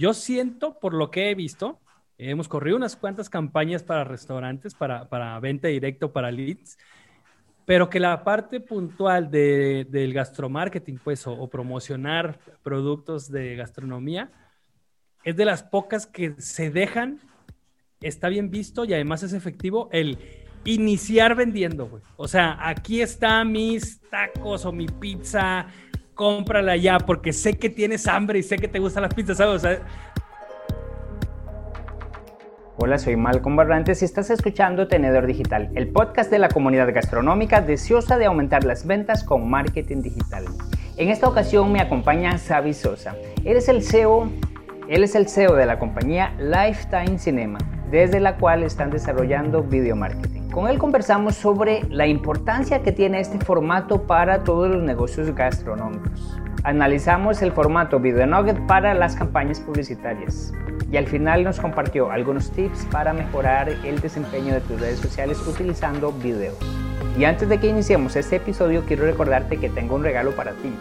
Yo siento, por lo que he visto, hemos corrido unas cuantas campañas para restaurantes, para, para venta directo, para leads, pero que la parte puntual de, del gastromarketing, pues, o, promocionar productos de gastronomía, es de las pocas que se dejan, está bien visto y además es efectivo el iniciar vendiendo, güey. O sea, aquí están mis tacos o mi pizza, cómprala ya, porque sé que tienes hambre y sé que te gustan las pizzas, Hola, soy Malcolm Barrantes y estás escuchando Tenedor Digital, el podcast de la comunidad gastronómica deseosa de aumentar las ventas con marketing digital. En esta ocasión me acompaña Xavi Sosa. Él es el CEO, él es el CEO de la compañía Lifetime Cinema, desde la cual están desarrollando video marketing. Con él conversamos sobre la importancia que tiene este formato para todos los negocios gastronómicos. Analizamos el formato Video Nugget para las campañas publicitarias y al final nos compartió algunos tips para mejorar el desempeño de tus redes sociales utilizando video. Y antes de que iniciemos este episodio quiero recordarte que tengo un regalo para ti,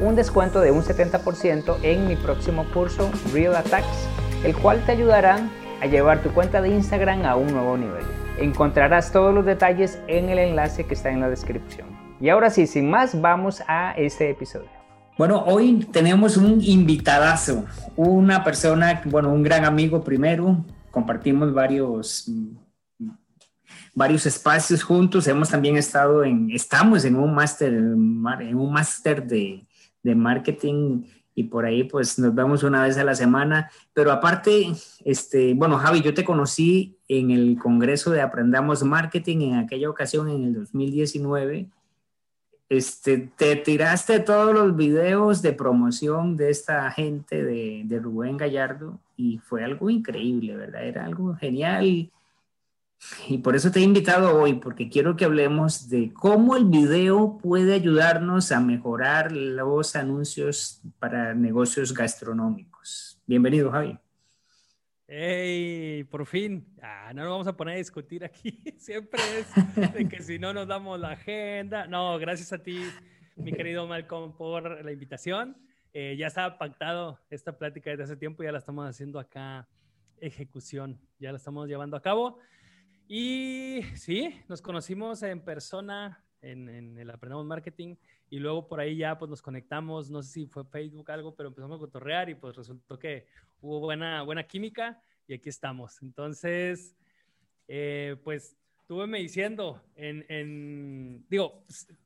un descuento de un 70% en mi próximo curso Real Attacks, el cual te ayudará a llevar tu cuenta de Instagram a un nuevo nivel. Encontrarás todos los detalles en el enlace que está en la descripción. Y ahora sí, sin más, vamos a este episodio. Bueno, hoy tenemos un invitadazo, una persona, bueno, un gran amigo primero, compartimos varios, varios espacios juntos, hemos también estado en, estamos en un máster, en un máster de, de marketing y por ahí pues nos vemos una vez a la semana, pero aparte, este, bueno, Javi, yo te conocí en el Congreso de Aprendamos Marketing en aquella ocasión en el 2019 este, te tiraste todos los videos de promoción de esta gente de, de, Rubén Gallardo y fue algo increíble, ¿verdad? Era algo genial. Y por eso te he invitado hoy, porque quiero que hablemos de cómo el video puede ayudarnos a mejorar los anuncios para negocios gastronómicos. Bienvenido, Javi. ¡Ey! Por fin. Ah, no nos vamos a poner a discutir aquí. Siempre es de que si no nos damos la agenda. No, gracias a ti, mi querido Malcolm, por la invitación. Eh, ya estaba pactado esta plática desde hace tiempo, ya la estamos haciendo acá ejecución, ya la estamos llevando a cabo. Y sí, nos conocimos en persona en, en, el Aprendamos Marketing y luego por ahí ya pues nos conectamos, no sé si fue Facebook algo, pero empezamos a cotorrear y pues resultó que hubo buena, buena química y aquí estamos. Entonces, eh, pues tú me diciendo, en, en, digo,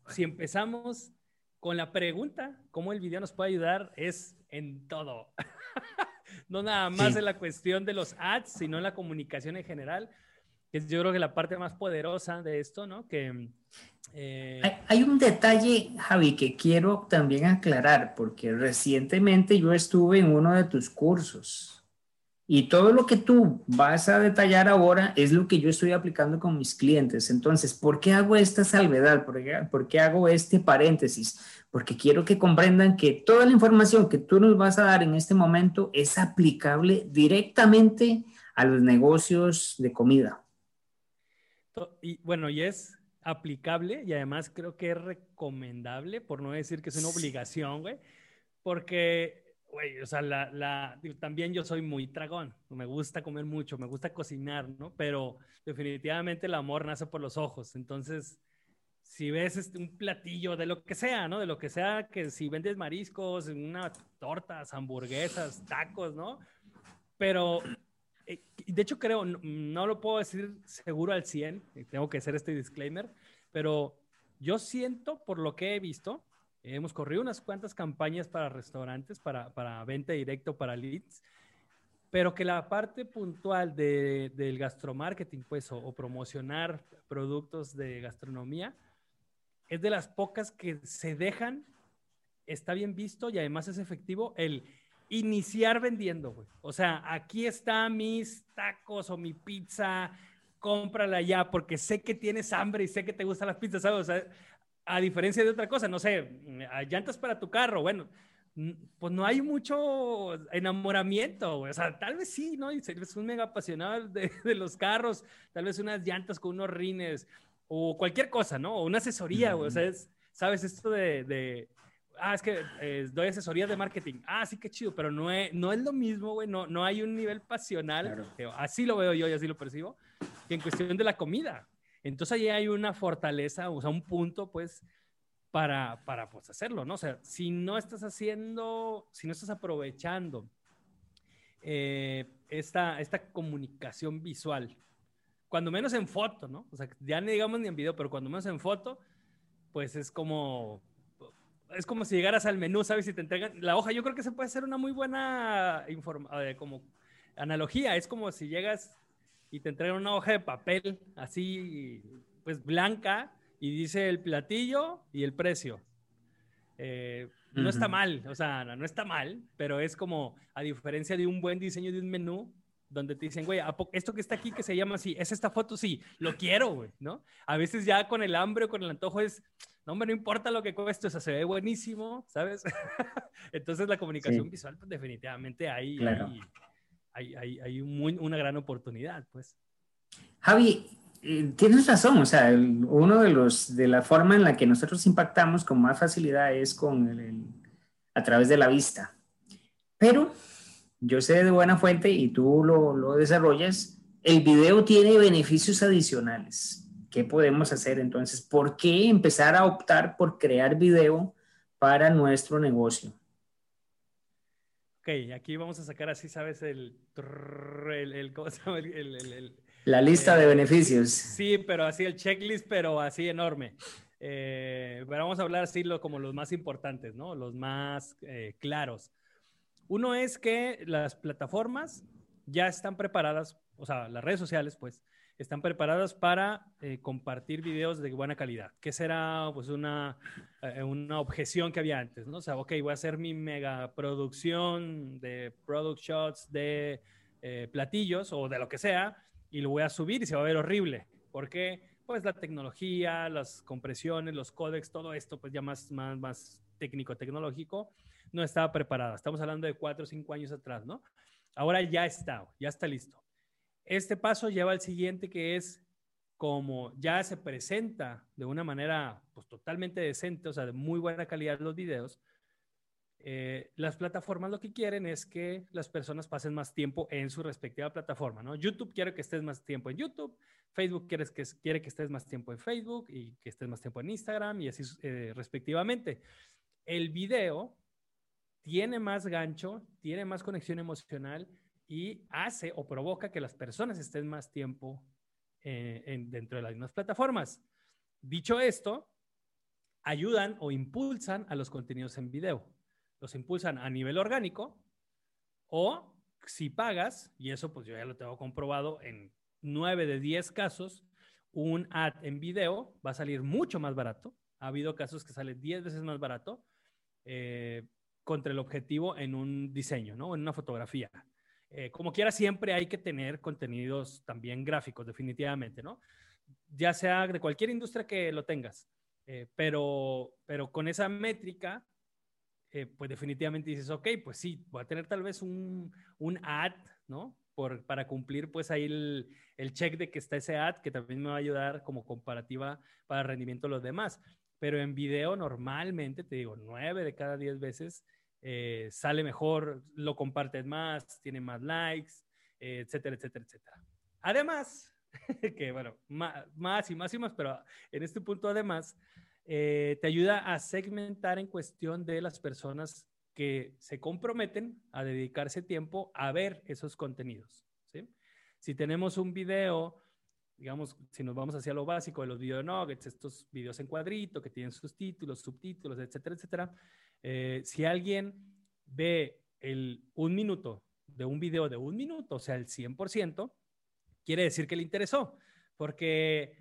si empezamos con la pregunta, ¿cómo el video nos puede ayudar? Es en todo. no nada más en la cuestión de los ads, sino en la comunicación en general, que yo creo que la parte más poderosa de esto, ¿no? Que... Eh... Hay, hay, un detalle, Javi, que quiero también aclarar, porque recientemente yo estuve en uno de tus cursos y todo lo que tú vas a detallar ahora es lo que yo estoy aplicando con mis clientes. Entonces, ¿por qué hago esta salvedad? ¿Por qué, por qué hago este paréntesis? Porque quiero que comprendan que toda la información que tú nos vas a dar en este momento es aplicable directamente a los negocios de comida. Y bueno, y es aplicable y además creo que es recomendable, por no decir que es una obligación, güey, porque güey, o sea, la, la, también yo soy muy tragón, me gusta comer mucho, me gusta cocinar, ¿no? Pero definitivamente el amor nace por los ojos, entonces, si ves este, un platillo de lo que sea, ¿no? De lo que sea, que si vendes mariscos, una tortas, hamburguesas, tacos, ¿no? Pero, de hecho creo, no, lo puedo decir seguro al 100, tengo que hacer este disclaimer, pero yo siento, por lo que he visto, Hemos corrido unas cuantas campañas para restaurantes, para, para venta directo, para leads, pero que la parte puntual de, del gastromarketing, pues, o, o, promocionar productos de gastronomía, es de las pocas que se dejan, está bien visto y además es efectivo el iniciar vendiendo, güey. O sea, aquí están mis tacos o mi pizza, cómprala ya, porque sé que tienes hambre y sé que te gustan las pizzas, ¿sabes? O sea, a diferencia de otra cosa, no sé, llantas para tu carro, bueno, pues no hay mucho enamoramiento, o sea, tal vez sí, ¿no? Y eres un mega apasionado de, de, los carros, tal vez unas llantas con unos rines, o cualquier cosa, ¿no? O una asesoría, o sea, es, sabes, esto de, de ah, es que eh, doy asesorías de marketing. Ah, sí, qué chido, pero no es, no es lo mismo, güey, no, no hay un nivel pasional, así lo veo yo y así lo percibo, que en cuestión de la comida. Entonces ahí hay una fortaleza, o sea, un punto, pues, para, para pues, hacerlo, ¿no? O sea, si no estás haciendo, si no estás aprovechando eh, esta, esta comunicación visual, cuando menos en foto, ¿no? O sea, ya no digamos ni en video, pero cuando menos en foto, pues es como, es como si llegaras al menú, ¿sabes? Si te entregan la hoja, yo creo que se puede hacer una muy buena eh, como analogía, es como si llegas y te entregan una hoja de papel así, pues blanca, y dice el platillo y el precio. Eh, no está mal, o sea, no, está mal, pero es como, a diferencia de un buen diseño de un menú, donde te dicen, güey, esto que está aquí que se llama así, es esta foto, sí, lo quiero, güey, ¿no? A veces ya con el hambre o con el antojo es, no, hombre, no importa lo que cueste, o sea, se ve buenísimo, ¿sabes? Entonces la comunicación visual, pues definitivamente hay, hay, hay, hay una gran oportunidad, pues. Javi, eh, tienes razón, o sea, uno de los, de la forma en la que nosotros impactamos con más facilidad es con el, a través de la vista. Pero yo sé de buena fuente y tú lo, lo desarrollas, el video tiene beneficios adicionales. ¿Qué podemos hacer entonces? ¿Por qué empezar a optar por crear video para nuestro negocio? Ok, aquí vamos a sacar así, ¿sabes? El, el, ¿cómo se llama? El, la lista de eh, beneficios. Sí, pero así el checklist, pero así enorme. Eh, pero vamos a hablar así lo, como los más importantes, ¿no? Los más eh, claros. Uno es que las plataformas ya están preparadas, o sea, las redes sociales, pues, están preparadas para compartir videos de buena calidad, que será pues una, una objeción que había antes, ¿no? O sea, ok, voy a hacer mi mega producción de product shots de platillos o de lo que sea, y lo voy a subir y se va a ver horrible. porque Pues la tecnología, las compresiones, los códex, todo esto, pues ya más, más, más técnico, tecnológico, no estaba preparada. Estamos hablando de cuatro o cinco años atrás, ¿no? Ahora ya está, ya está listo. Este paso lleva al siguiente que es como ya se presenta de una manera pues totalmente decente, o sea, de muy buena calidad los videos, eh, las plataformas lo que quieren es que las personas pasen más tiempo en su respectiva plataforma, ¿no? YouTube quiere que estés más tiempo en YouTube, Facebook quiere que, quiere que estés más tiempo en Facebook y que estés más tiempo en Instagram y así eh, respectivamente. El video tiene más gancho, tiene más conexión emocional y hace o provoca que las personas estén más tiempo eh, dentro de las mismas plataformas. Dicho esto, ayudan o impulsan a los contenidos en video los impulsan a nivel orgánico o si pagas, y eso pues yo ya lo tengo comprobado en 9 de 10 casos, un ad en video va a salir mucho más barato. Ha habido casos que sale 10 veces más barato eh, contra el objetivo en un diseño, ¿no? En una fotografía. Eh, como quiera, siempre hay que tener contenidos también gráficos, definitivamente, ¿no? Ya sea de cualquier industria que lo tengas. Eh, pero, pero con esa métrica eh, pues definitivamente dices, ok, pues sí, voy a tener tal vez un, un ad, ¿no? Por, para cumplir pues ahí el, el, check de que está ese ad, que también me va a ayudar como comparativa para rendimiento de los demás. Pero en video normalmente, te digo, nueve de cada diez veces eh, sale mejor, lo compartes más, tiene más likes, eh, etcétera, etcétera, etcétera. Además, que bueno, más, más y más y más, pero en este punto además, eh, te ayuda a segmentar en cuestión de las personas que se comprometen a dedicarse tiempo a ver esos contenidos. Si tenemos un video, digamos, si nos vamos hacia lo básico de los video nuggets, estos videos en cuadrito que tienen sus títulos, subtítulos, etcétera, etcétera, eh, si alguien ve el un minuto de un video de un minuto, o sea, el 100%, quiere decir que le interesó, porque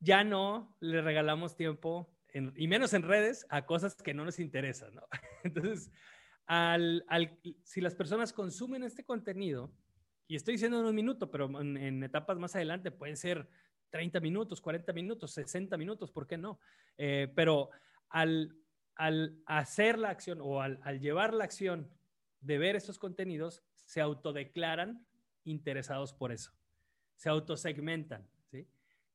ya no le regalamos tiempo y menos en redes, a cosas que no nos interesan, ¿no? Entonces, al, al, si las personas consumen este contenido, y estoy diciendo en un minuto, pero en, etapas más adelante pueden ser 30 minutos, 40 minutos, 60 minutos, ¿por qué no? Eh, pero al, al, hacer la acción o al, al llevar la acción de ver estos contenidos, se autodeclaran interesados por eso, se autosegmentan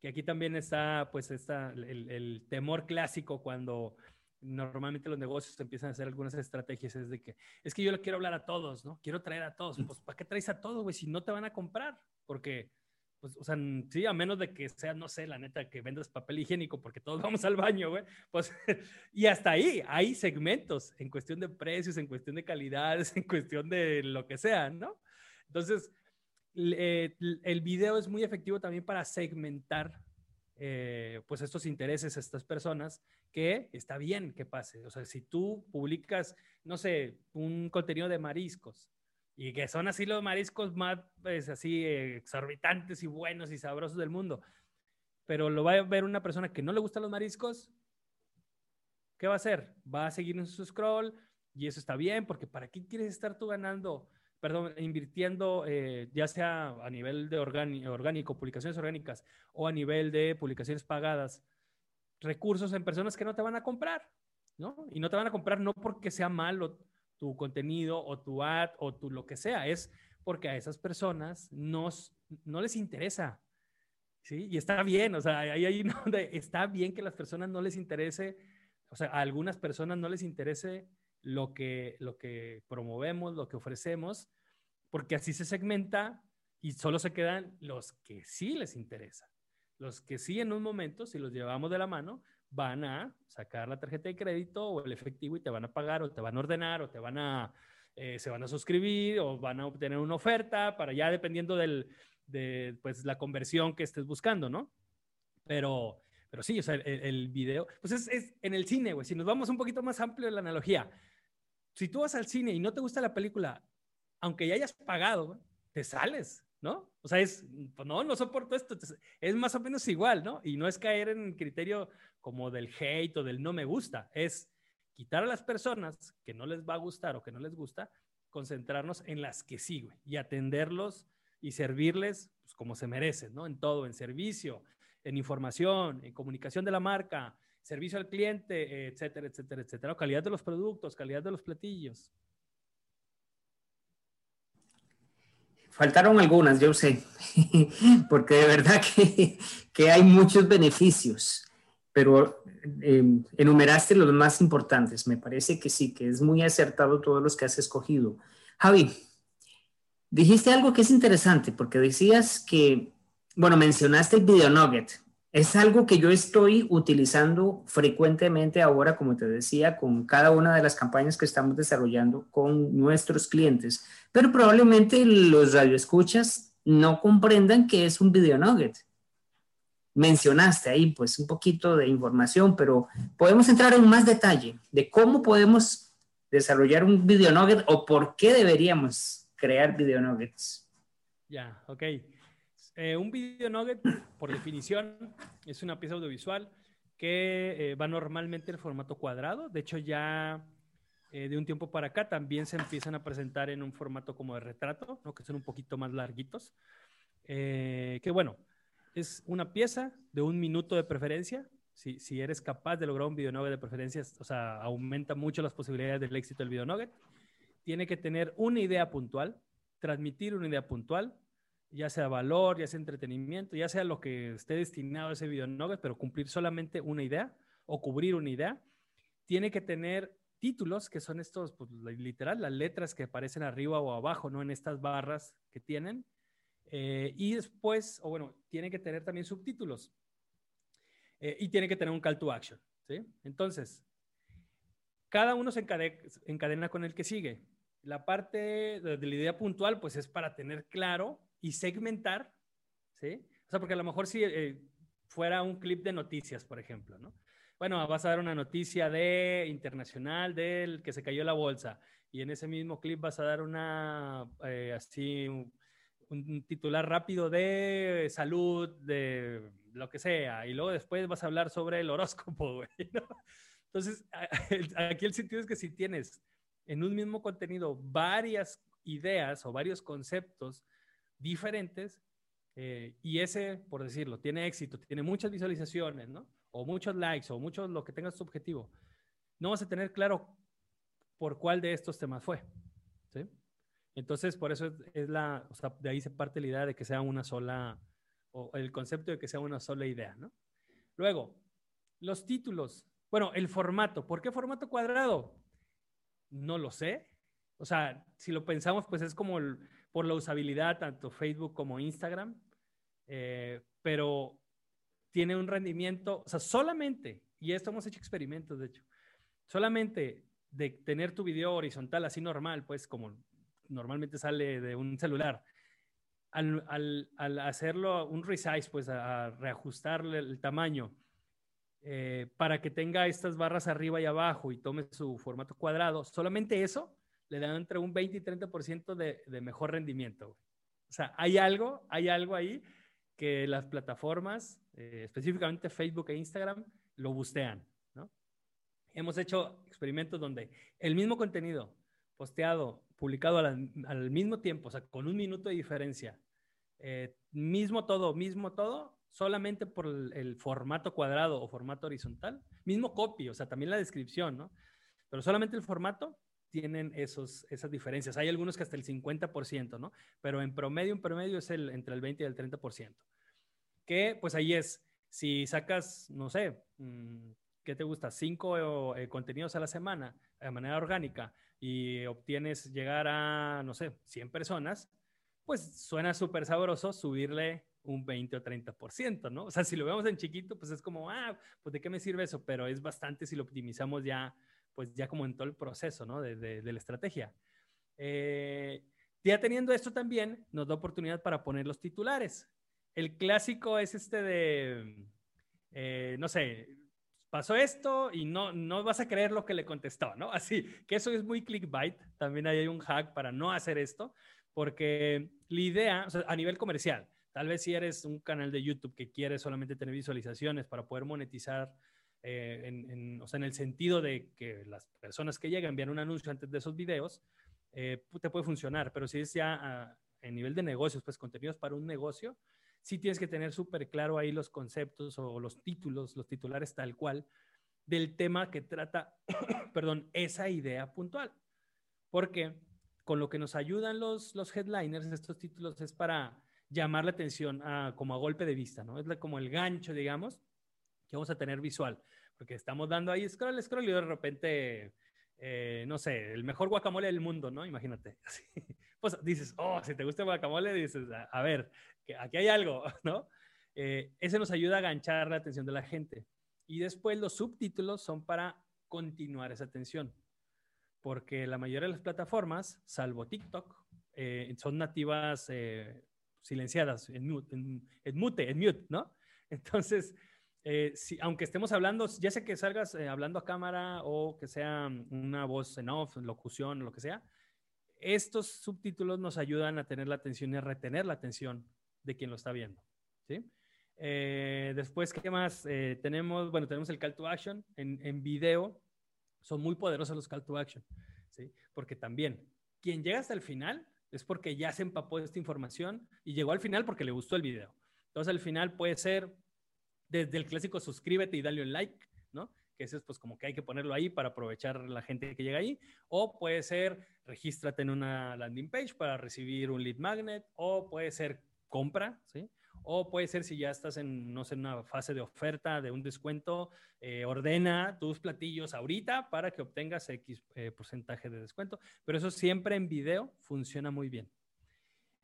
que aquí también está, pues, está el, temor clásico cuando normalmente los negocios empiezan a hacer algunas estrategias, es de que, es que yo le quiero hablar a todos, ¿no? Quiero traer a todos. Pues, ¿para qué traes a todos, güey? Si no te van a comprar. Porque, pues, o sea, sí, a menos de que sea, no sé, la neta, que vendas papel higiénico, porque todos vamos al baño, güey. Pues, y hasta ahí hay segmentos en cuestión de precios, en cuestión de calidades, en cuestión de lo que sea, ¿no? Entonces, eh, el video es muy efectivo también para segmentar eh, pues estos intereses estas personas que está bien que pase. O sea, si tú publicas, no sé, un contenido de mariscos y que son así los mariscos más, pues, así exorbitantes y buenos y sabrosos del mundo, pero lo va a ver una persona que no le gustan los mariscos, ¿qué va a hacer? Va a seguir en su scroll y eso está bien porque ¿para qué quieres estar tú ganando? Perdón, invirtiendo eh, ya sea a nivel de orgánico, publicaciones orgánicas o a nivel de publicaciones pagadas, recursos en personas que no te van a comprar, ¿no? Y no te van a comprar no porque sea malo tu contenido o tu ad o tu lo que sea, es porque a esas personas no les interesa, ¿sí? Y está bien, o sea, ahí, ahí está bien que las personas no les interese, o sea, a algunas personas no les interese lo que, lo que promovemos, lo que ofrecemos, porque así se segmenta y solo se quedan los que sí les interesa. Los que sí en un momento, si los llevamos de la mano, van a sacar la tarjeta de crédito o el efectivo y te van a pagar o te van a ordenar o te van a, eh, se van a suscribir o van a obtener una oferta para ya dependiendo del, de pues, la conversión que estés buscando, ¿no? Pero, pero sí, o sea, el, video, pues es, es, en el cine, güey, si nos vamos un poquito más amplio en la analogía, si tú vas al cine y no te gusta la película, aunque ya hayas pagado, te sales, ¿no? O sea, es, pues, no, no soporto esto, es más o menos igual, ¿no? Y no es caer en el criterio como del hate o del no me gusta, es quitar a las personas que no les va a gustar o que no les gusta, concentrarnos en las que sí, güey, y atenderlos y servirles pues, como se merecen, ¿no? En todo, en servicio, en información, en comunicación de la marca, servicio al cliente, etcétera, etcétera, etcétera. Calidad de los productos, calidad de los platillos. Faltaron algunas, yo sé, porque de verdad que, hay muchos beneficios, pero em, enumeraste los más importantes. Me parece que sí, que es muy acertado todos los que has escogido. Javi, dijiste algo que es interesante, porque decías que, bueno, mencionaste el video nugget. Es algo que yo estoy utilizando frecuentemente ahora, como te decía, con cada una de las campañas que estamos desarrollando con nuestros clientes, pero probablemente los radioescuchas no comprendan que es un video nugget. Mencionaste ahí pues un poquito de información, pero podemos entrar en más detalle de cómo podemos desarrollar un video nugget o por qué deberíamos crear video nuggets. Ya, ok. Eh, un video nugget, por definición, es una pieza audiovisual que eh, va normalmente en formato cuadrado. De hecho, ya eh, de un tiempo para acá también se empiezan a presentar en un formato como de retrato, ¿no? que son un poquito más larguitos. que bueno, es una pieza de un minuto de preferencia. Si, si eres capaz de lograr un video nugget de preferencia, o sea, aumenta mucho las posibilidades del éxito del video nugget. Tiene que tener una idea puntual, transmitir una idea puntual, ya sea valor, ya sea entretenimiento, ya sea lo que esté destinado a ese video nugget, pero cumplir solamente una idea o cubrir una idea, tiene que tener títulos que son estos, pues, literal, las letras que aparecen arriba o abajo, ¿no? En estas barras que tienen. Eh, y después, o bueno, tiene que tener también subtítulos. Eh, y tiene que tener un call to action, ¿sí? Entonces, cada uno se encadena, con el que sigue. La parte de, de la idea puntual, pues es para tener claro y segmentar, ¿sí? O sea, porque a lo mejor si eh, fuera un clip de noticias, por ejemplo, ¿no? Bueno, vas a dar una noticia de internacional del que se cayó la bolsa y en ese mismo clip vas a dar una, eh, así, un, titular rápido de salud, de lo que sea, y luego después vas a hablar sobre el horóscopo, güey, ¿no? Entonces, aquí el sentido es que si tienes en un mismo contenido varias ideas o varios conceptos diferentes eh, y ese, por decirlo, tiene éxito, tiene muchas visualizaciones, ¿no? O muchos likes, o muchos lo que tengas tu objetivo, no vas a tener claro por cuál de estos temas fue, ¿sí? Entonces, por eso es, la, o sea, de ahí se parte la idea de que sea una sola, o el concepto de que sea una sola idea, ¿no? Luego, los títulos Bueno, el formato. ¿Por qué formato cuadrado? No lo sé. O sea, si lo pensamos, pues es como por la usabilidad, tanto Facebook como Instagram. Eh, pero tiene un rendimiento, o sea, solamente, y esto hemos hecho experimentos, de hecho, solamente de tener tu video horizontal así normal, pues como normalmente sale de un celular, al, hacerlo un resize, pues a, reajustarle el tamaño eh, para que tenga estas barras arriba y abajo y tome su formato cuadrado, solamente eso le da entre un 20 y 30% de, de mejor rendimiento. O sea, hay algo, hay algo ahí que las plataformas, eh, específicamente Facebook e Instagram, lo bustean. Hemos hecho experimentos donde el mismo contenido posteado, publicado al, mismo tiempo, o sea, con un minuto de diferencia, eh, mismo todo, mismo todo, solamente por el, formato cuadrado o formato horizontal, mismo copy, o sea, también la descripción, ¿no? Pero solamente el formato tienen esos, esas diferencias. Hay algunos que hasta el 50%, ¿no? Pero en promedio, en promedio es el, entre el 20 y el 30% que pues ahí es, si sacas, no sé, mm, ¿qué te gusta? Cinco eh, contenidos a la semana de manera orgánica y obtienes llegar a, no sé, 100 personas, pues suena súper sabroso subirle un 20 o 30%, ¿no? O sea, si lo vemos en chiquito, pues es como, ah, pues de qué me sirve eso, pero es bastante si lo optimizamos ya, pues ya como en todo el proceso, ¿no? De, de, la estrategia. Eh, ya teniendo esto también, nos da oportunidad para poner los titulares el clásico es este de, eh, no sé, pasó esto y no, no vas a creer lo que le contestó, ¿no? Así, que eso es muy clickbait. También hay un hack para no hacer esto, porque la idea, o sea, a nivel comercial, tal vez si eres un canal de YouTube que quiere solamente tener visualizaciones para poder monetizar, eh, en, o sea, en el sentido de que las personas que llegan envían un anuncio antes de esos videos, eh, te puede funcionar, pero si es ya a, a nivel de negocios, pues contenidos para un negocio, sí tienes que tener súper claro ahí los conceptos o los títulos, los titulares tal cual del tema que trata, perdón, esa idea puntual. Porque con lo que nos ayudan los, los headliners, estos títulos, es para llamar la atención a, como a golpe de vista, ¿no? Es como el gancho, digamos, que vamos a tener visual. Porque estamos dando ahí scroll, scroll y de repente, eh, no sé, el mejor guacamole del mundo, ¿no? Imagínate. Pues dices, oh, si te gusta el guacamole, dices, a ver, aquí hay algo, ¿no? Eh, ese nos ayuda a ganchar la atención de la gente. Y después los subtítulos son para continuar esa atención, porque la mayoría de las plataformas, salvo TikTok, eh, son nativas eh, silenciadas, en mute, en, mute, en mute, ¿no? Entonces, si, aunque estemos hablando, ya sea que salgas hablando a cámara o que sea una voz en off, locución, lo que sea, estos subtítulos nos ayudan a tener la atención y a retener la atención de quien lo está viendo. ¿sí? Eh, después, ¿qué más? Eh, tenemos, bueno, tenemos el call to action en, en, video. Son muy poderosos los call to action, ¿sí? Porque también, quien llega hasta el final es porque ya se empapó de esta información y llegó al final porque le gustó el video. Entonces, al final puede ser desde el clásico suscríbete y dale un like, ¿no? Que ese es pues como que hay que ponerlo ahí para aprovechar la gente que llega ahí. O puede ser regístrate en una landing page para recibir un lead magnet. O puede ser compra, ¿sí? O puede ser si ya estás en, no sé, una fase de oferta, de un descuento, eh, ordena tus platillos ahorita para que obtengas X eh, porcentaje de descuento. Pero eso siempre en video funciona muy bien.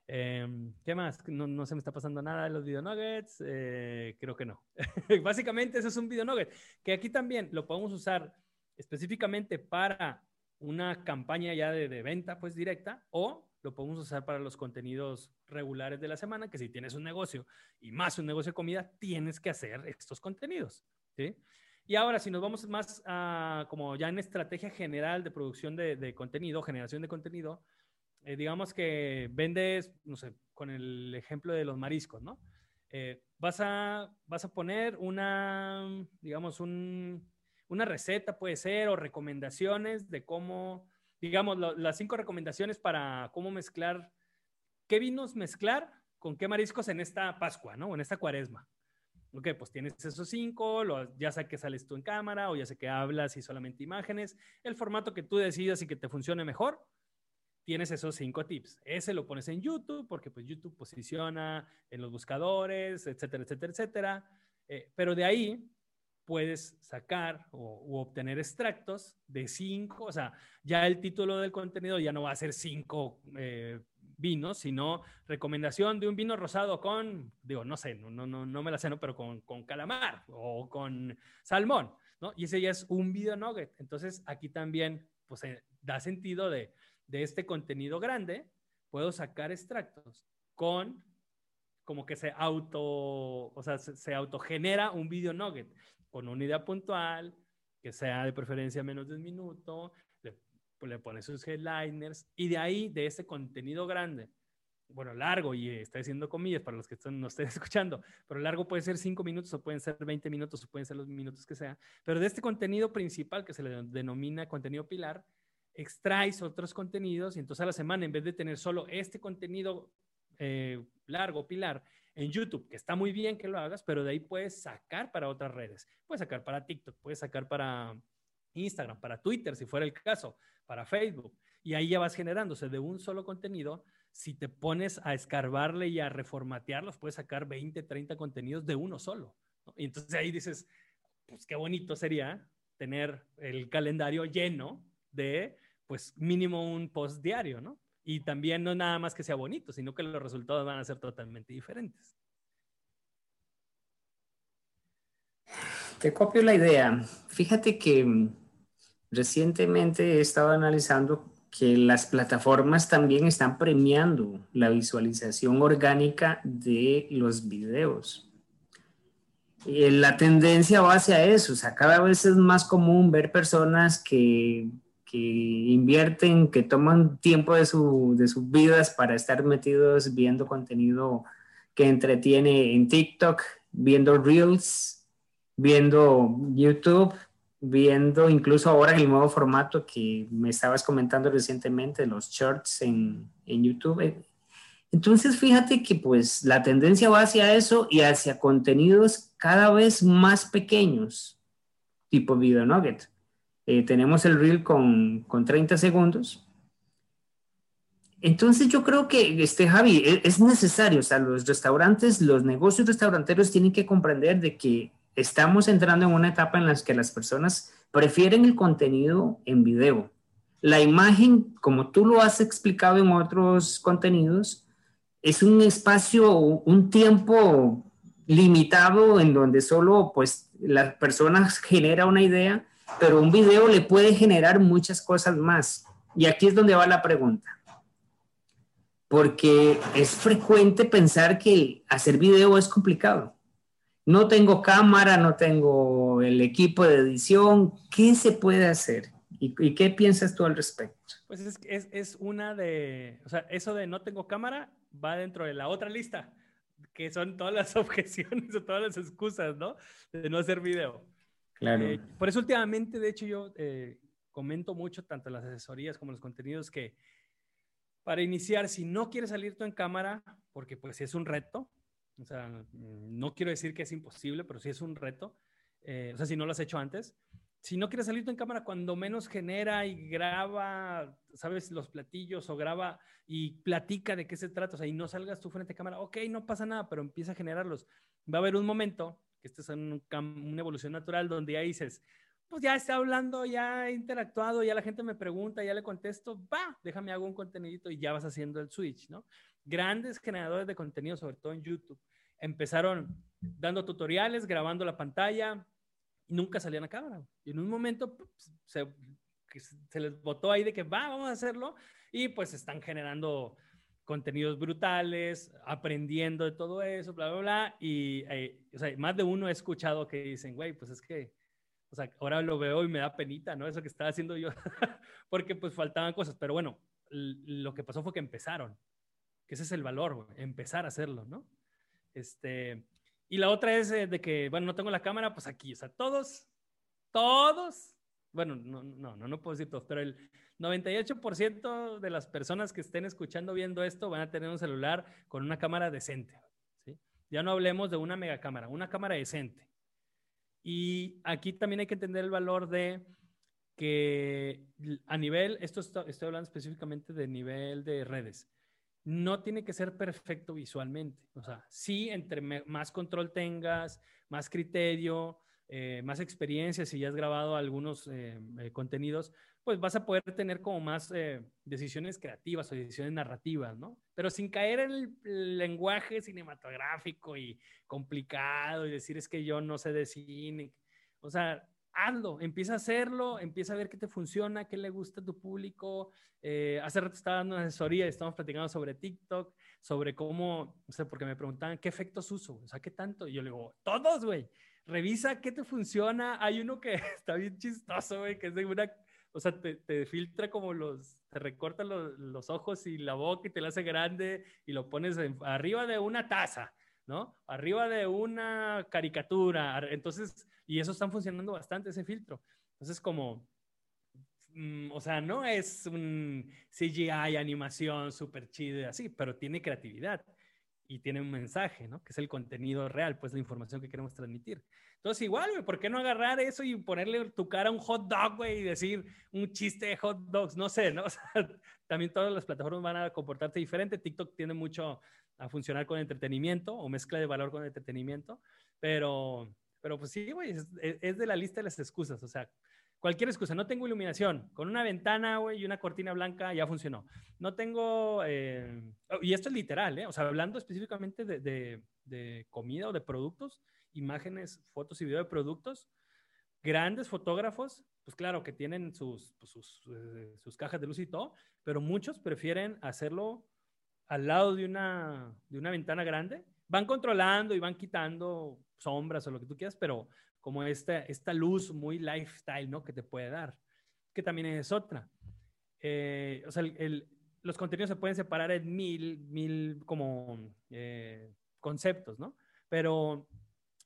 Em, ¿Qué más? No, se me está pasando nada de los video nuggets. Eh, creo que no. Básicamente eso es un video nugget, que aquí también lo podemos usar específicamente para una campaña ya de, de venta pues directa o lo podemos usar para los contenidos regulares de la semana, que si tienes un negocio y más un negocio de comida, tienes que hacer estos contenidos. ¿sí? Y ahora, si nos vamos más a, como ya en estrategia general de producción de, contenido, generación de contenido, eh, digamos que vendes, no sé, con el ejemplo de los mariscos, ¿no? Eh, vas, a, vas a poner una, digamos, un, una receta, puede ser, o recomendaciones de cómo digamos, las cinco recomendaciones para cómo mezclar, qué vinos mezclar con qué mariscos en esta Pascua, ¿no? En esta cuaresma. Ok, pues tienes esos cinco, ya sé que sales tú en cámara o ya sé que hablas y solamente imágenes, el formato que tú decidas y que te funcione mejor, tienes esos cinco tips. Ese lo pones en YouTube porque pues YouTube posiciona en los buscadores, etcétera, etcétera, etcétera. Eh, pero de ahí puedes sacar o obtener extractos de cinco, o sea, ya el título del contenido ya no va a ser cinco eh, vinos, sino recomendación de un vino rosado con, digo, no sé, no, no, no, no me la sé, pero con, con calamar o con salmón, ¿no? Y ese ya es un video nugget. Entonces, aquí también, pues, eh, da sentido de, de este contenido grande, puedo sacar extractos con como que se auto, o sea, se, se autogenera un video nugget con una idea puntual, que sea de preferencia menos de un minuto, le, le pones sus headliners y de ahí, de ese contenido grande, bueno, largo, y está diciendo comillas para los que están, no estén escuchando, pero largo puede ser 5 minutos o pueden ser 20 minutos o pueden ser los minutos que sea, pero de este contenido principal que se le denomina contenido pilar, extraes otros contenidos y entonces a la semana, en vez de tener solo este contenido eh, largo, pilar, en YouTube, que está muy bien que lo hagas, pero de ahí puedes sacar para otras redes. Puedes sacar para TikTok, puedes sacar para Instagram, para Twitter, si fuera el caso, para Facebook. Y ahí ya vas generándose de un solo contenido. Si te pones a escarbarle y a reformatearlos, puedes sacar 20, 30 contenidos de uno solo. Y entonces ahí dices, pues qué bonito sería tener el calendario lleno de, pues mínimo un post diario, ¿no? Y también no nada más que sea bonito, sino que los resultados van a ser totalmente diferentes. Te copio la idea. Fíjate que mm, recientemente he estado analizando que las plataformas también están premiando la visualización orgánica de los videos. Y la tendencia va hacia eso, o sea, cada vez es más común ver personas que invierten, que toman tiempo de, su, de sus vidas para estar metidos viendo contenido que entretiene en TikTok, viendo Reels, viendo YouTube, viendo incluso ahora el nuevo formato que me estabas comentando recientemente, los shorts en, en YouTube. Entonces, fíjate que pues la tendencia va hacia eso y hacia contenidos cada vez más pequeños, tipo Video Nugget. Eh, tenemos el reel con, con, 30 segundos. Entonces yo creo que, este, Javi, e, es, necesario, o sea, los restaurantes, los negocios restauranteros tienen que comprender de que estamos entrando en una etapa en la que las personas prefieren el contenido en video. La imagen, como tú lo has explicado en otros contenidos, es un espacio, un tiempo limitado en donde solo pues la persona genera una idea pero un video le puede generar muchas cosas más. Y aquí es donde va la pregunta. Porque es frecuente pensar que hacer video es complicado. No tengo cámara, no tengo el equipo de edición. ¿Qué se puede hacer? ¿Y, qué piensas tú al respecto? Pues es, es, una de, o sea, eso de no tengo cámara va dentro de la otra lista, que son todas las objeciones o todas las excusas, ¿no? De no hacer video. Claro. Eh, por eso últimamente, de hecho, yo eh, comento mucho, tanto las asesorías como los contenidos, que para iniciar, si no quieres salir tú en cámara, porque pues es un reto, o sea, no quiero decir que es imposible, pero sí es un reto, eh, o sea, si no lo has hecho antes, si no quieres salir tú en cámara, cuando menos genera y graba, sabes, los platillos o graba y platica de qué se trata, o sea, y no salgas tú frente a cámara, ok, no pasa nada, pero empieza a generarlos. Va a haber un momento que es en una evolución natural donde ya dices, pues ya está hablando, ya he interactuado, ya la gente me pregunta, ya le contesto, va, déjame hago un contenidito y ya vas haciendo el switch, ¿no? Grandes generadores de contenido, sobre todo en YouTube, empezaron dando tutoriales, grabando la pantalla, y nunca salían a cámara. Y en un momento se, se les botó ahí de que va, vamos a hacerlo, y pues están generando contenidos brutales, aprendiendo de todo eso, bla, bla, bla. Y, eh, o sea, más de uno he escuchado que dicen, güey, pues es que, o sea, ahora lo veo y me da penita, ¿no? Eso que estaba haciendo yo, porque pues faltaban cosas. Pero bueno, lo que pasó fue que empezaron, que ese es el valor, empezar a hacerlo, ¿no? Este, y la otra es eh, de que, bueno, no tengo la cámara, pues aquí, o sea, todos, todos, bueno, no, no, no, no puedo decir todos, pero el 98% de las personas que estén escuchando, viendo esto, van a tener un celular con una cámara decente. ¿sí? Ya no hablemos de una mega cámara, una cámara decente. Y aquí también hay que entender el valor de que a nivel, esto estoy hablando específicamente de nivel de redes, no tiene que ser perfecto visualmente. O sea, sí, entre más control tengas, más criterio, eh, más experiencia, si ya has grabado algunos eh, eh, contenidos, pues vas a poder tener como más decisiones creativas o decisiones narrativas, ¿no? Pero sin caer en el lenguaje cinematográfico y complicado y decir es que yo no sé de cine. O sea, hazlo, empieza a hacerlo, empieza a ver qué te funciona, qué le gusta a tu público. hace rato estaba dando una asesoría, estamos platicando sobre TikTok, sobre cómo, o sea, porque me preguntaban qué efectos uso, o sea, qué tanto. Y yo le digo, todos, güey revisa qué te funciona. Hay uno que está bien chistoso, güey, que es de una, o sea, te, filtra como los, te recorta los, ojos y la boca y te la hace grande y lo pones arriba de una taza, ¿no? Arriba de una caricatura. Entonces, y eso están funcionando bastante, ese filtro. Entonces, como, mm, o sea, no es un CGI, animación súper chido y así, pero tiene creatividad y tiene un mensaje, ¿no? Que es el contenido real, pues la información que queremos transmitir. Entonces, igual, ¿por qué no agarrar eso y ponerle tu cara a un hot dog, güey, y decir un chiste de hot dogs? No sé, ¿no? O también todas las plataformas van a comportarse diferente. TikTok tiene mucho a funcionar con entretenimiento o mezcla de valor con entretenimiento, pero, pero pues sí, güey, es, es de la lista de las excusas. O sea, Cualquier excusa, no tengo iluminación, con una ventana, güey, y una cortina blanca ya funcionó. No tengo, eh, y esto es literal, ¿eh? O sea, hablando específicamente de, de, comida o de productos, imágenes, fotos y video de productos, grandes fotógrafos, pues claro que tienen sus, pues, sus, eh, sus, cajas de luz y todo, pero muchos prefieren hacerlo al lado de una, de una ventana grande. Van controlando y van quitando sombras o lo que tú quieras, pero como esta, esta luz muy lifestyle, ¿no? Que te puede dar, que también es otra. Eh, o sea, los contenidos se pueden separar en mil, mil como eh, conceptos, ¿no? Pero,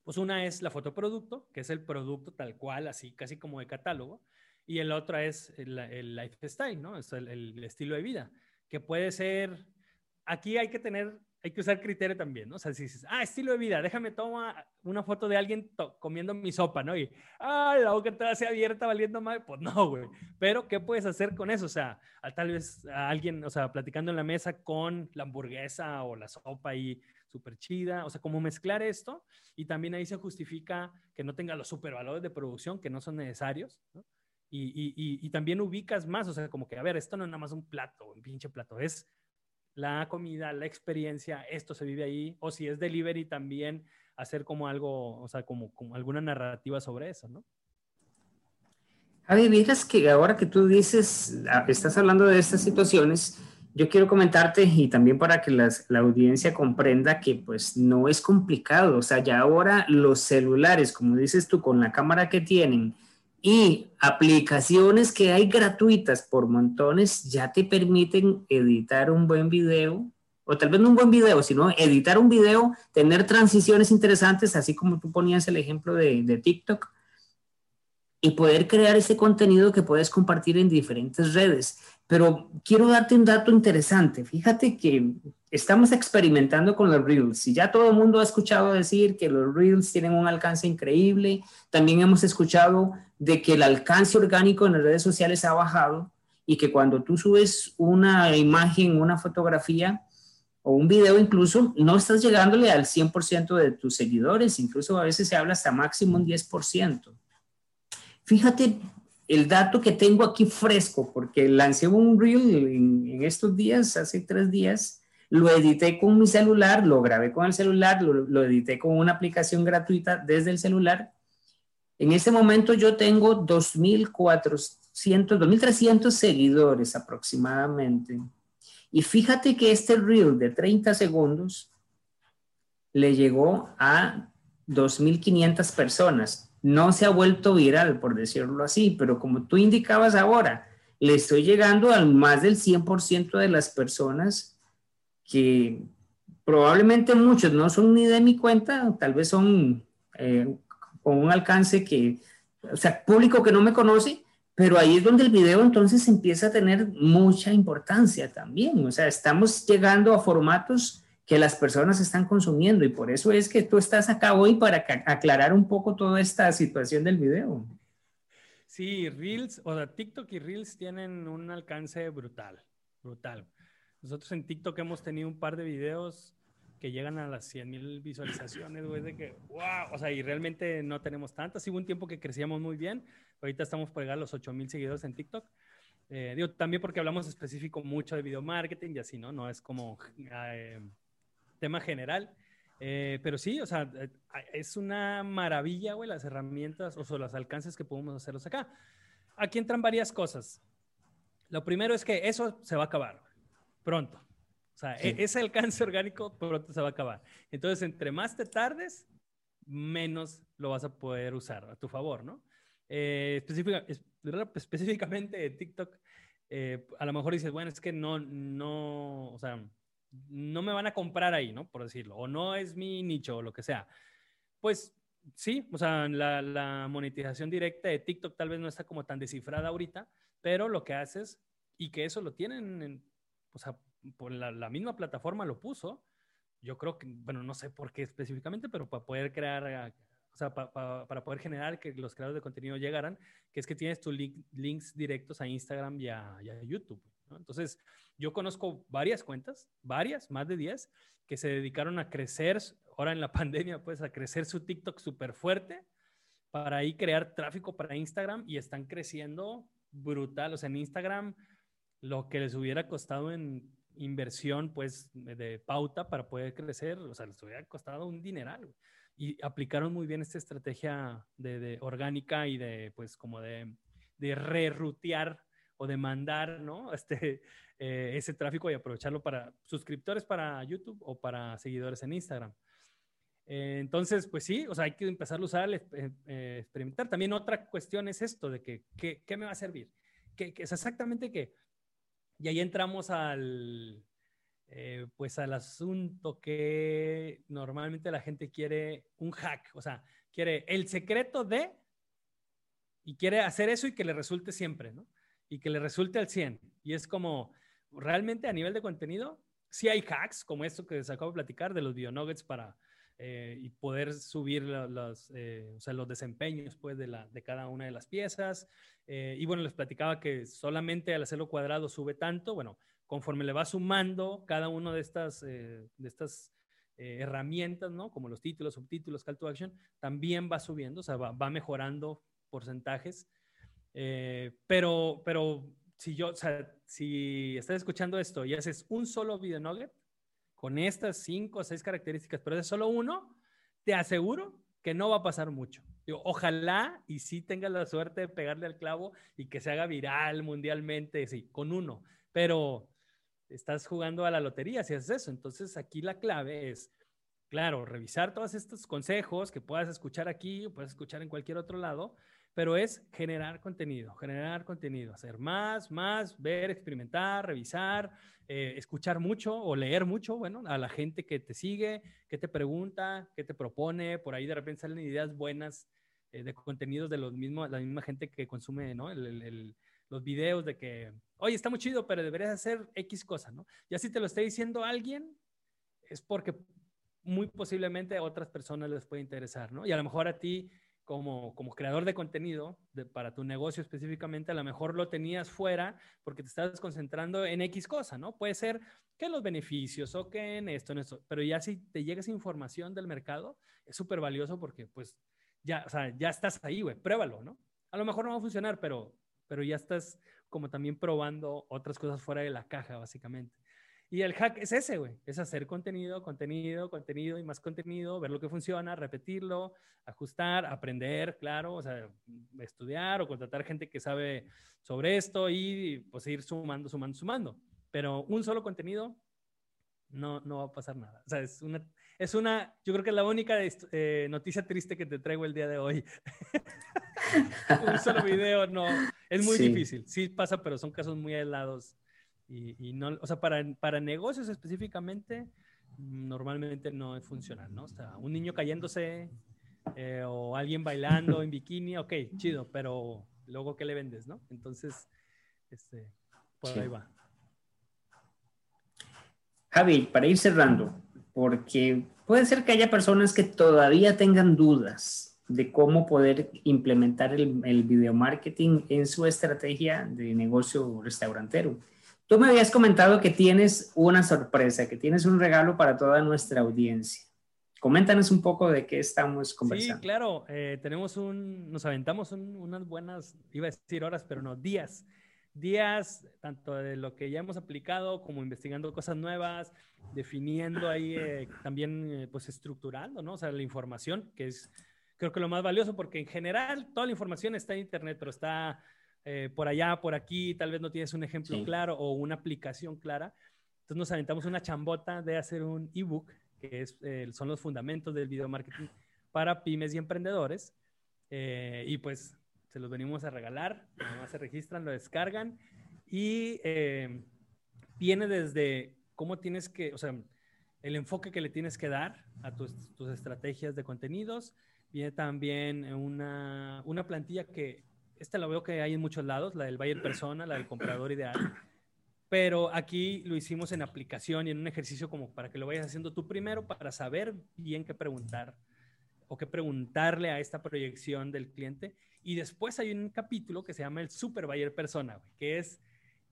pues una es la fotoproducto, que es el producto tal cual, así, casi como de catálogo, y el otro es el, el lifestyle, ¿no? Es el, el estilo de vida, que puede ser, aquí hay que tener hay que usar criterio también, ¿no? O sea, si dices, ah, estilo de vida, déjame tomar una foto de alguien comiendo mi sopa, ¿no? Y, ah, la boca está así abierta valiendo mal, pues no, güey. Pero, ¿qué puedes hacer con eso? O sea, tal vez a alguien, o sea, platicando en la mesa con la hamburguesa o la sopa ahí súper chida, o sea, cómo mezclar esto y también ahí se justifica que no tenga los super valores de producción que no son necesarios, ¿no? Y, y, y, también ubicas más, o sea, como que, a ver, esto no es nada más un plato, un pinche plato, es la comida, la experiencia, esto se vive ahí, o si es delivery también hacer como algo, o sea, como, como alguna narrativa sobre eso, ¿no? Javi, miras que ahora que tú dices, ah, estás hablando de estas situaciones, yo quiero comentarte y también para que la audiencia comprenda que pues no es complicado, o sea, ya ahora los celulares, como dices tú, con la cámara que tienen, y aplicaciones que hay gratuitas por montones ya te permiten editar un buen video, o tal vez no un buen video, sino editar un video, tener transiciones interesantes, así como tú ponías el ejemplo de, de TikTok, y poder crear ese contenido que puedes compartir en diferentes redes. Pero quiero darte un dato interesante. Fíjate que estamos experimentando con los Reels. Y ya todo el mundo ha escuchado decir que los Reels tienen un alcance increíble. También hemos escuchado de que el alcance orgánico en las redes sociales ha bajado y que cuando tú subes una imagen, una fotografía o un video incluso, no estás llegándole al 100% de tus seguidores. Incluso a veces se habla hasta máximo un 10%. Fíjate el dato que tengo aquí fresco, porque lancé un reel en, estos días, hace tres días, lo edité con mi celular, lo grabé con el celular, lo, edité con una aplicación gratuita desde el celular. En este momento yo tengo 2.400, 2.300 seguidores aproximadamente. Y fíjate que este reel de 30 segundos le llegó a 2.500 personas no se ha vuelto viral, por decirlo así, pero como tú indicabas ahora, le estoy llegando al más del 100% de las personas que probablemente muchos no son ni de mi cuenta, tal vez son eh, con un alcance que, o sea, público que no me conoce, pero ahí es donde el video entonces empieza a tener mucha importancia también, o sea, estamos llegando a formatos que las personas están consumiendo y por eso es que tú estás acá hoy para aclarar un poco toda esta situación del video. Sí, Reels, o sea, TikTok y Reels tienen un alcance brutal, brutal. Nosotros en TikTok hemos tenido un par de videos que llegan a las 100 mil visualizaciones, güey, de que, wow, o sea, y realmente no tenemos tantas. Hubo un tiempo que crecíamos muy bien, ahorita estamos por llegar a los 8 mil seguidores en TikTok. Eh, digo, también porque hablamos específico mucho de video marketing y así, ¿no? No es como eh, tema general. Eh, pero sí, o sea, es una maravilla, güey, las herramientas o sea, los alcances que podemos hacerlos acá. Aquí entran varias cosas. Lo primero es que eso se va a acabar pronto. O sea, e-, ese alcance orgánico pronto se va a acabar. Entonces, entre más te tardes, menos lo vas a poder usar a tu favor, ¿no? Eh, específicamente TikTok, eh, a lo mejor dices, bueno, es que no, no, o sea, no me van a comprar ahí, ¿no? Por decirlo, o no es mi nicho o lo que sea. Pues sí, o sea, la, la monetización directa de TikTok tal vez no está como tan descifrada ahorita, pero lo que haces, y que eso lo tienen, en, o sea, por la, misma plataforma lo puso, yo creo que, bueno, no sé por qué específicamente, pero para poder crear o sea, para poder generar que los creadores de contenido llegaran, que es que tienes tus links directos a Instagram y a, YouTube. Entonces, yo conozco varias cuentas, varias, más de 10, que se dedicaron a crecer, ahora en la pandemia, pues a crecer su TikTok súper fuerte para ahí crear tráfico para Instagram y están creciendo brutal. O sea, en Instagram, lo que les hubiera costado en inversión, pues, de pauta para poder crecer, o sea, les hubiera costado un dineral y aplicaron muy bien esta estrategia de, orgánica y de, pues, como de, de rerutear o de mandar, ¿no? Este, eh, ese tráfico y aprovecharlo para suscriptores para YouTube o para seguidores en Instagram. Eh, entonces, pues sí, o sea, hay que empezar a usar, eh, experimentar. También otra cuestión es esto de que, ¿qué me va a servir? Que, es exactamente que, y ahí entramos al, eh, pues al asunto que normalmente la gente quiere un hack, o sea, quiere el secreto de y quiere hacer eso y que le resulte siempre, ¿no? Y que le resulte al 100. Y es como, realmente a nivel de contenido, sí hay hacks, como esto que les acabo de platicar de los video nuggets para eh, y poder subir eh, los desempeños pues, de, cada una de las piezas. y bueno, les platicaba que solamente al hacerlo cuadrado sube tanto. Bueno, conforme le va sumando cada una de estas, eh, de estas eh, herramientas, ¿no? Como los títulos, subtítulos, call to action, también va subiendo, o sea, va, mejorando porcentajes. Eh, pero, pero si yo, si estás escuchando esto y haces un solo video nugget con estas cinco o seis características, pero es solo uno, te aseguro que no va a pasar mucho. ojalá y sí tengas la suerte de pegarle al clavo y que se haga viral mundialmente, sí, con uno. Pero estás jugando a la lotería si haces eso. Entonces aquí la clave es, claro, revisar todos estos consejos que puedas escuchar aquí o puedas escuchar en cualquier otro lado, pero es generar contenido, generar contenido, hacer más, más, ver, experimentar, revisar, eh, escuchar mucho o leer mucho, bueno, a la gente que te sigue, que te pregunta, que te propone, por ahí de repente salen ideas buenas eh, de contenidos de los mismos, la misma gente que consume, ¿no? el los videos de que, oye, está muy chido, pero deberías hacer X cosa, ¿no? Ya si te lo está diciendo alguien, es porque muy posiblemente a otras personas les puede interesar, ¿no? Y a lo mejor a ti, como, como creador de contenido, para tu negocio específicamente, a lo mejor lo tenías fuera porque te estabas concentrando en X cosa, ¿no? Puede ser que en los beneficios o que en esto, en esto, pero ya si te llega esa información del mercado, es súper valioso porque pues ya, o sea, ya estás ahí, güey, pruébalo, ¿no? A lo mejor no va a funcionar, pero pero ya estás como también probando otras cosas fuera de la caja, básicamente. Y el hack es ese, güey, es hacer contenido, contenido, contenido y más contenido, ver lo que funciona, repetirlo, ajustar, aprender, claro, o sea, estudiar o contratar gente que sabe sobre esto y pues ir sumando, sumando, sumando. Pero un solo contenido no, no va a pasar nada. O sea, es una, es una, yo creo que es la única eh, noticia triste que te traigo el día de hoy. un solo video, no, es muy difícil. Sí pasa, pero son casos muy aislados. Y, no, o sea, para, para negocios específicamente, normalmente no funciona, ¿no? O sea, un niño cayéndose eh, o alguien bailando en bikini, ok, chido, pero luego, ¿qué le vendes, no? Entonces, este, por ahí va. Javi, para ir cerrando, porque puede ser que haya personas que todavía tengan dudas de cómo poder implementar el, el video marketing en su estrategia de negocio restaurantero. Tú me habías comentado que tienes una sorpresa, que tienes un regalo para toda nuestra audiencia. Coméntanos un poco de qué estamos conversando. Sí, claro, eh, tenemos un, nos aventamos unas buenas, iba a decir horas, pero no, días. Días, tanto de lo que ya hemos aplicado como investigando cosas nuevas, definiendo ahí eh, también, eh, pues estructurando, ¿no? O sea, la información, que es creo que lo más valioso, porque en general toda la información está en Internet, pero está eh, por allá, por aquí, tal vez no tienes un ejemplo claro o una aplicación clara. Entonces nos aventamos una chambota de hacer un ebook, que es, eh, son los fundamentos del video marketing para pymes y emprendedores. Eh, y pues se los venimos a regalar, nada más se registran, lo descargan y viene desde cómo tienes que, o sea, el enfoque que le tienes que dar a tus, tus estrategias de contenidos. Viene también una, una plantilla que esta la veo que hay en muchos lados, la del buyer persona, la del comprador ideal. Pero aquí lo hicimos en aplicación y en un ejercicio como para que lo vayas haciendo tú primero para saber bien qué preguntar o qué preguntarle a esta proyección del cliente. Y después hay un capítulo que se llama el Super Buyer Persona, que es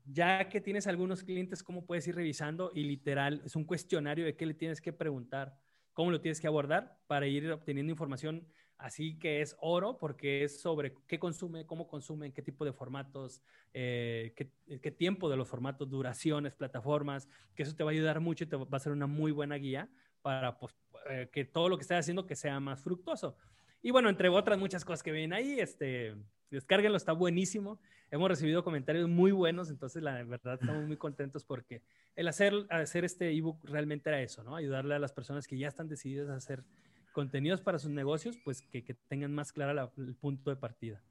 ya que tienes algunos clientes, cómo puedes ir revisando y literal es un cuestionario de qué le tienes que preguntar, cómo lo tienes que abordar para ir obteniendo información Así que es oro porque es sobre qué consume, cómo consume, qué tipo de formatos, eh, qué, tiempo de los formatos, duraciones, plataformas, que eso te va a ayudar mucho y te va a ser una muy buena guía para pues, eh, que todo lo que estés haciendo que sea más fructuoso. Y bueno, entre otras muchas cosas que vienen ahí, este, descárguenlo, está buenísimo. Hemos recibido comentarios muy buenos, entonces la verdad estamos muy contentos porque el hacer, hacer este ebook realmente era eso, ¿no? Ayudarle a las personas que ya están decididas a hacer contenidos para sus negocios, pues que, tengan más clara el punto de partida.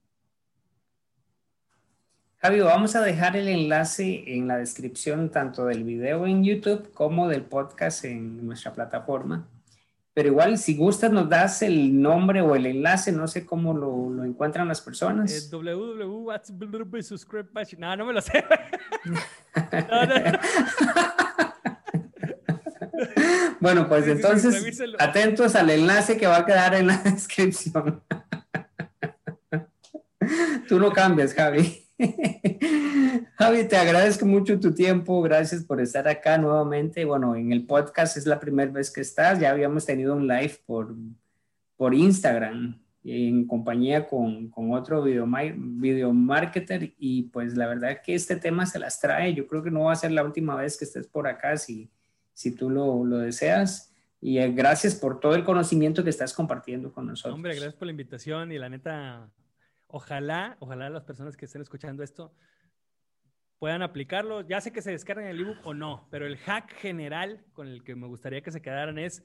Javi, vamos a dejar el enlace en la descripción tanto del video en YouTube como del podcast en nuestra plataforma. Pero igual, si gustas, nos das el nombre o el enlace, no sé cómo lo, lo encuentran las personas. Eh, www. No, no me lo sé. Bueno, pues entonces atentos al enlace que va a quedar en la descripción. Tú no cambias, Javi. Javi, te agradezco mucho tu tiempo, gracias por estar acá nuevamente. Bueno, en el podcast es la primera vez que estás, ya habíamos tenido un live por, por Instagram en compañía con, con otro video, video marketer y pues la verdad que este tema se las trae, yo creo que no va a ser la última vez que estés por acá, si, si tú lo, lo deseas. Y eh, gracias por todo el conocimiento que estás compartiendo con nosotros. Hombre, gracias por la invitación y la neta, ojalá, ojalá las personas que estén escuchando esto puedan aplicarlo. Ya sé que se descargan el ebook o no, pero el hack general con el que me gustaría que se quedaran es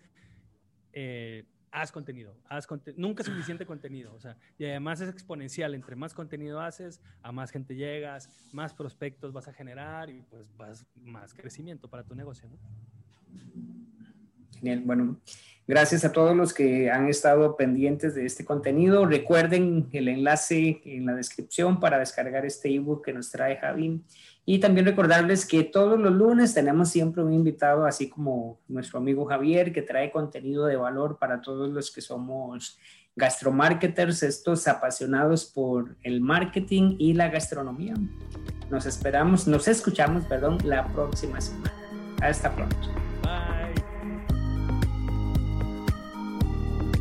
eh, haz contenido, haz nunca es suficiente contenido, o sea, y además es exponencial, entre más contenido haces, a más gente llegas, más prospectos vas a generar y pues vas más crecimiento para tu negocio, ¿no? Genial. Bueno, gracias a todos los que han estado pendientes de este contenido. Recuerden el enlace en la descripción para descargar este ebook que nos trae Javi. Y también recordarles que todos los lunes tenemos siempre un invitado, así como nuestro amigo Javier, que trae contenido de valor para todos los que somos gastromarketers, estos apasionados por el marketing y la gastronomía. Nos esperamos, nos escuchamos, perdón, la próxima semana. Hasta pronto.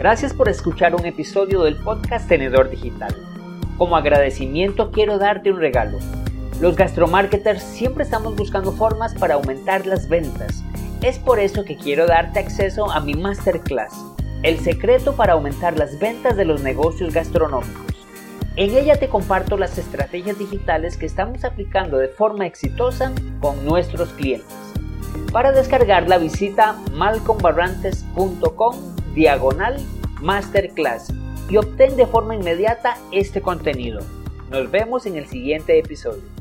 Gracias por escuchar un episodio del podcast Tenedor Digital. Como agradecimiento quiero darte un regalo. Los gastromarketers siempre estamos buscando formas para aumentar las ventas. Es por eso que quiero darte acceso a mi masterclass, El secreto para aumentar las ventas de los negocios gastronómicos. En ella te comparto las estrategias digitales que estamos aplicando de forma exitosa con nuestros clientes. Para descargarla visita malcombarrantes.com diagonal masterclass y obtén de forma inmediata este contenido. Nos vemos en el siguiente episodio.